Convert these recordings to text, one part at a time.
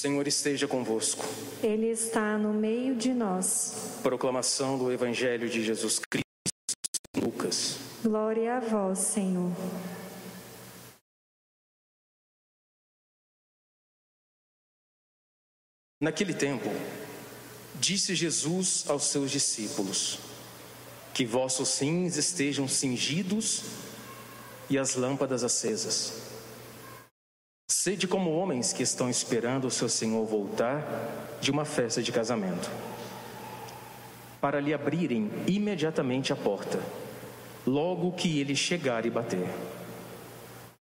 Senhor esteja convosco. Ele está no meio de nós. Proclamação do Evangelho de Jesus Cristo. Lucas. Glória a vós, Senhor. Naquele tempo, disse Jesus aos seus discípulos: Que vossos rins estejam cingidos e as lâmpadas acesas. Sede como homens que estão esperando o seu Senhor voltar de uma festa de casamento, para lhe abrirem imediatamente a porta, logo que ele chegar e bater.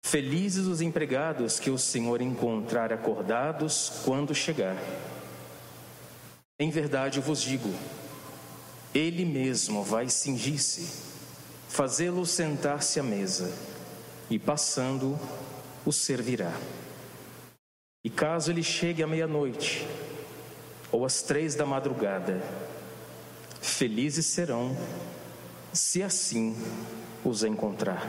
Felizes os empregados que o Senhor encontrar acordados quando chegar. Em verdade vos digo, ele mesmo vai cingir-se, fazê-lo sentar-se à mesa, e passando, o servirá. E caso ele chegue à meia-noite ou às três da madrugada, felizes serão se assim os encontrar.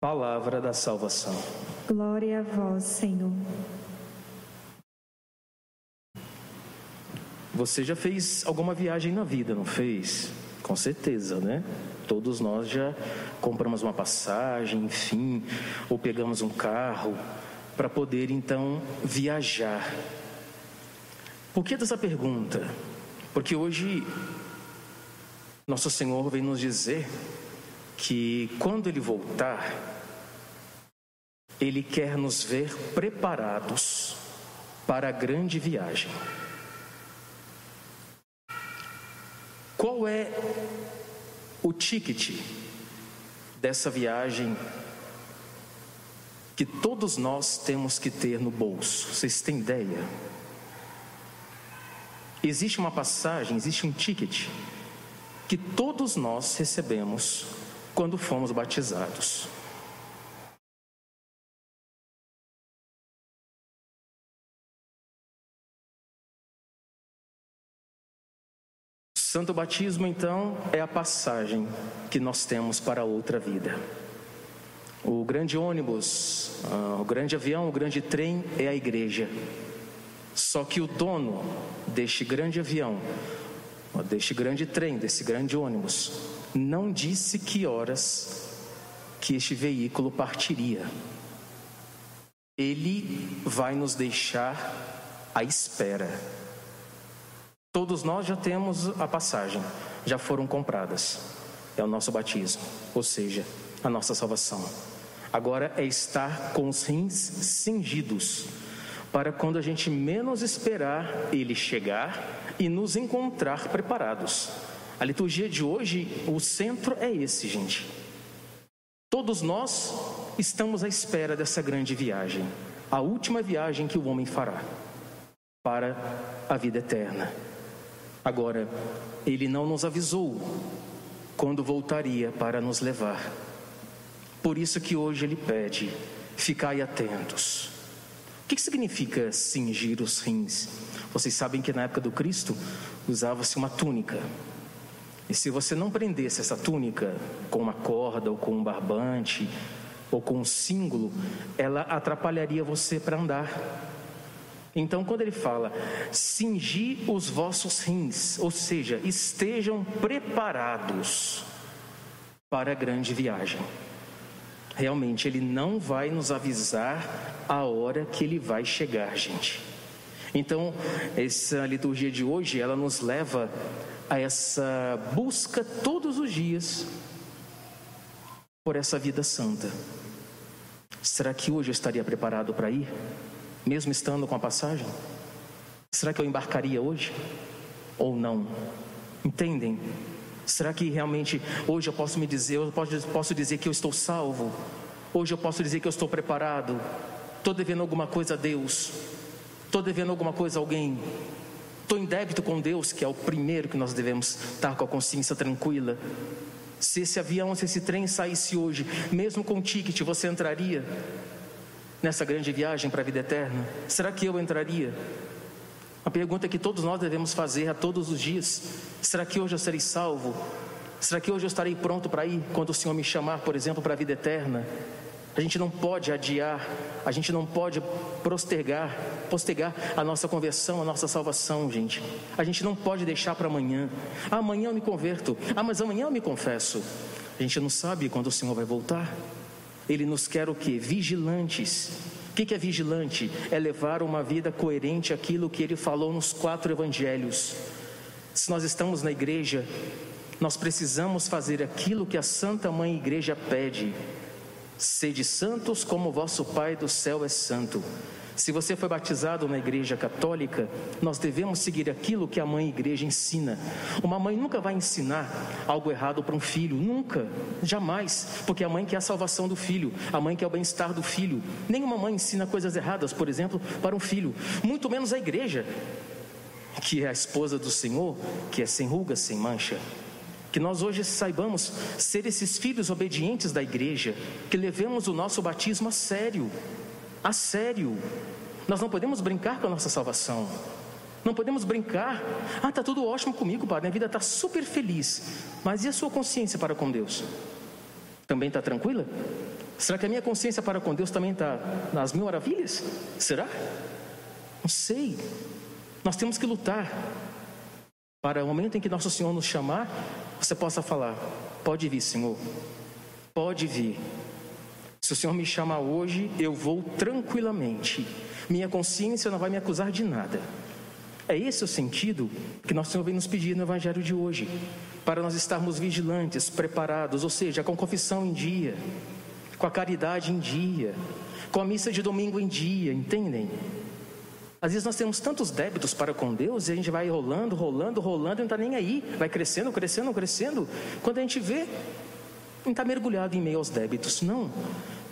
Palavra da salvação. Glória a vós, Senhor. Você já fez alguma viagem na vida, não fez? Com certeza, né? Todos nós já compramos uma passagem, enfim, ou pegamos um carro para poder então viajar. Por que dessa pergunta? Porque hoje nosso Senhor vem nos dizer que quando Ele voltar, Ele quer nos ver preparados para a grande viagem. Qual é o ticket dessa viagem que todos nós temos que ter no bolso. Vocês têm ideia? Existe uma passagem, existe um ticket que todos nós recebemos quando fomos batizados. Santo batismo, então, é a passagem que nós temos para outra vida. O grande ônibus, ah, o grande avião, o grande trem é a igreja. Só que o dono deste grande avião, deste grande trem, desse grande ônibus, não disse que horas que este veículo partiria. Ele vai nos deixar à espera. Todos nós já temos a passagem, já foram compradas. É o nosso batismo, ou seja, a nossa salvação. Agora é estar com os rins cingidos, para quando a gente menos esperar ele chegar e nos encontrar preparados. A liturgia de hoje, o centro é esse, gente. Todos nós estamos à espera dessa grande viagem, a última viagem que o homem fará para a vida eterna. Agora, ele não nos avisou quando voltaria para nos levar. Por isso que hoje ele pede: ficai atentos. O que significa cingir os rins? Vocês sabem que na época do Cristo usava-se uma túnica. E se você não prendesse essa túnica com uma corda ou com um barbante ou com um símbolo, ela atrapalharia você para andar. Então, quando ele fala, cingi os vossos rins, ou seja, estejam preparados para a grande viagem. Realmente, ele não vai nos avisar a hora que ele vai chegar, gente. Então, essa liturgia de hoje, ela nos leva a essa busca todos os dias por essa vida santa. Será que hoje eu estaria preparado para ir? Mesmo estando com a passagem? Será que eu embarcaria hoje? Ou não? Entendem? Será que realmente hoje eu posso me dizer, eu posso, posso dizer que eu estou salvo? Hoje eu posso dizer que eu estou preparado? Estou devendo alguma coisa a Deus? Estou devendo alguma coisa a alguém? Estou em débito com Deus, que é o primeiro que nós devemos estar com a consciência tranquila. Se esse avião, se esse trem saísse hoje, mesmo com o ticket, você entraria? Nessa grande viagem para a vida eterna? Será que eu entraria? A pergunta que todos nós devemos fazer a todos os dias: será que hoje eu serei salvo? Será que hoje eu estarei pronto para ir quando o Senhor me chamar, por exemplo, para a vida eterna? A gente não pode adiar, a gente não pode postergar, postergar a nossa conversão, a nossa salvação, gente. A gente não pode deixar para amanhã. Amanhã eu me converto. Ah, mas amanhã eu me confesso. A gente não sabe quando o Senhor vai voltar. Ele nos quer o que? Vigilantes. O que é vigilante? É levar uma vida coerente àquilo que ele falou nos quatro evangelhos. Se nós estamos na igreja, nós precisamos fazer aquilo que a Santa Mãe Igreja pede. Sede santos como vosso Pai do céu é santo. Se você foi batizado na igreja católica, nós devemos seguir aquilo que a mãe igreja ensina. Uma mãe nunca vai ensinar algo errado para um filho, nunca, jamais, porque a mãe quer a salvação do filho, a mãe quer o bem-estar do filho. Nenhuma mãe ensina coisas erradas, por exemplo, para um filho, muito menos a igreja, que é a esposa do Senhor, que é sem ruga, sem mancha. Que nós hoje saibamos ser esses filhos obedientes da igreja, que levemos o nosso batismo a sério, a sério. Nós não podemos brincar com a nossa salvação. Não podemos brincar. Ah, está tudo ótimo comigo, Pai. Minha vida está super feliz. Mas e a sua consciência para com Deus? Também está tranquila? Será que a minha consciência para com Deus também está nas mil maravilhas? Será? Não sei. Nós temos que lutar para o momento em que nosso Senhor nos chamar, você possa falar: Pode vir, Senhor, pode vir. Se o Senhor me chamar hoje, eu vou tranquilamente. Minha consciência não vai me acusar de nada. É esse o sentido que nosso Senhor vem nos pedir no Evangelho de hoje, para nós estarmos vigilantes, preparados, ou seja, com confissão em dia, com a caridade em dia, com a missa de domingo em dia, entendem? Às vezes nós temos tantos débitos para com Deus e a gente vai rolando, rolando, rolando e não está nem aí, vai crescendo, crescendo, crescendo. Quando a gente vê, não está mergulhado em meio aos débitos, não.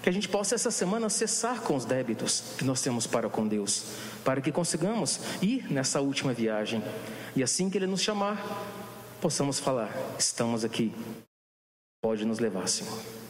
Que a gente possa essa semana cessar com os débitos que nós temos para com Deus, para que consigamos ir nessa última viagem e assim que Ele nos chamar, possamos falar: estamos aqui, pode nos levar, Senhor.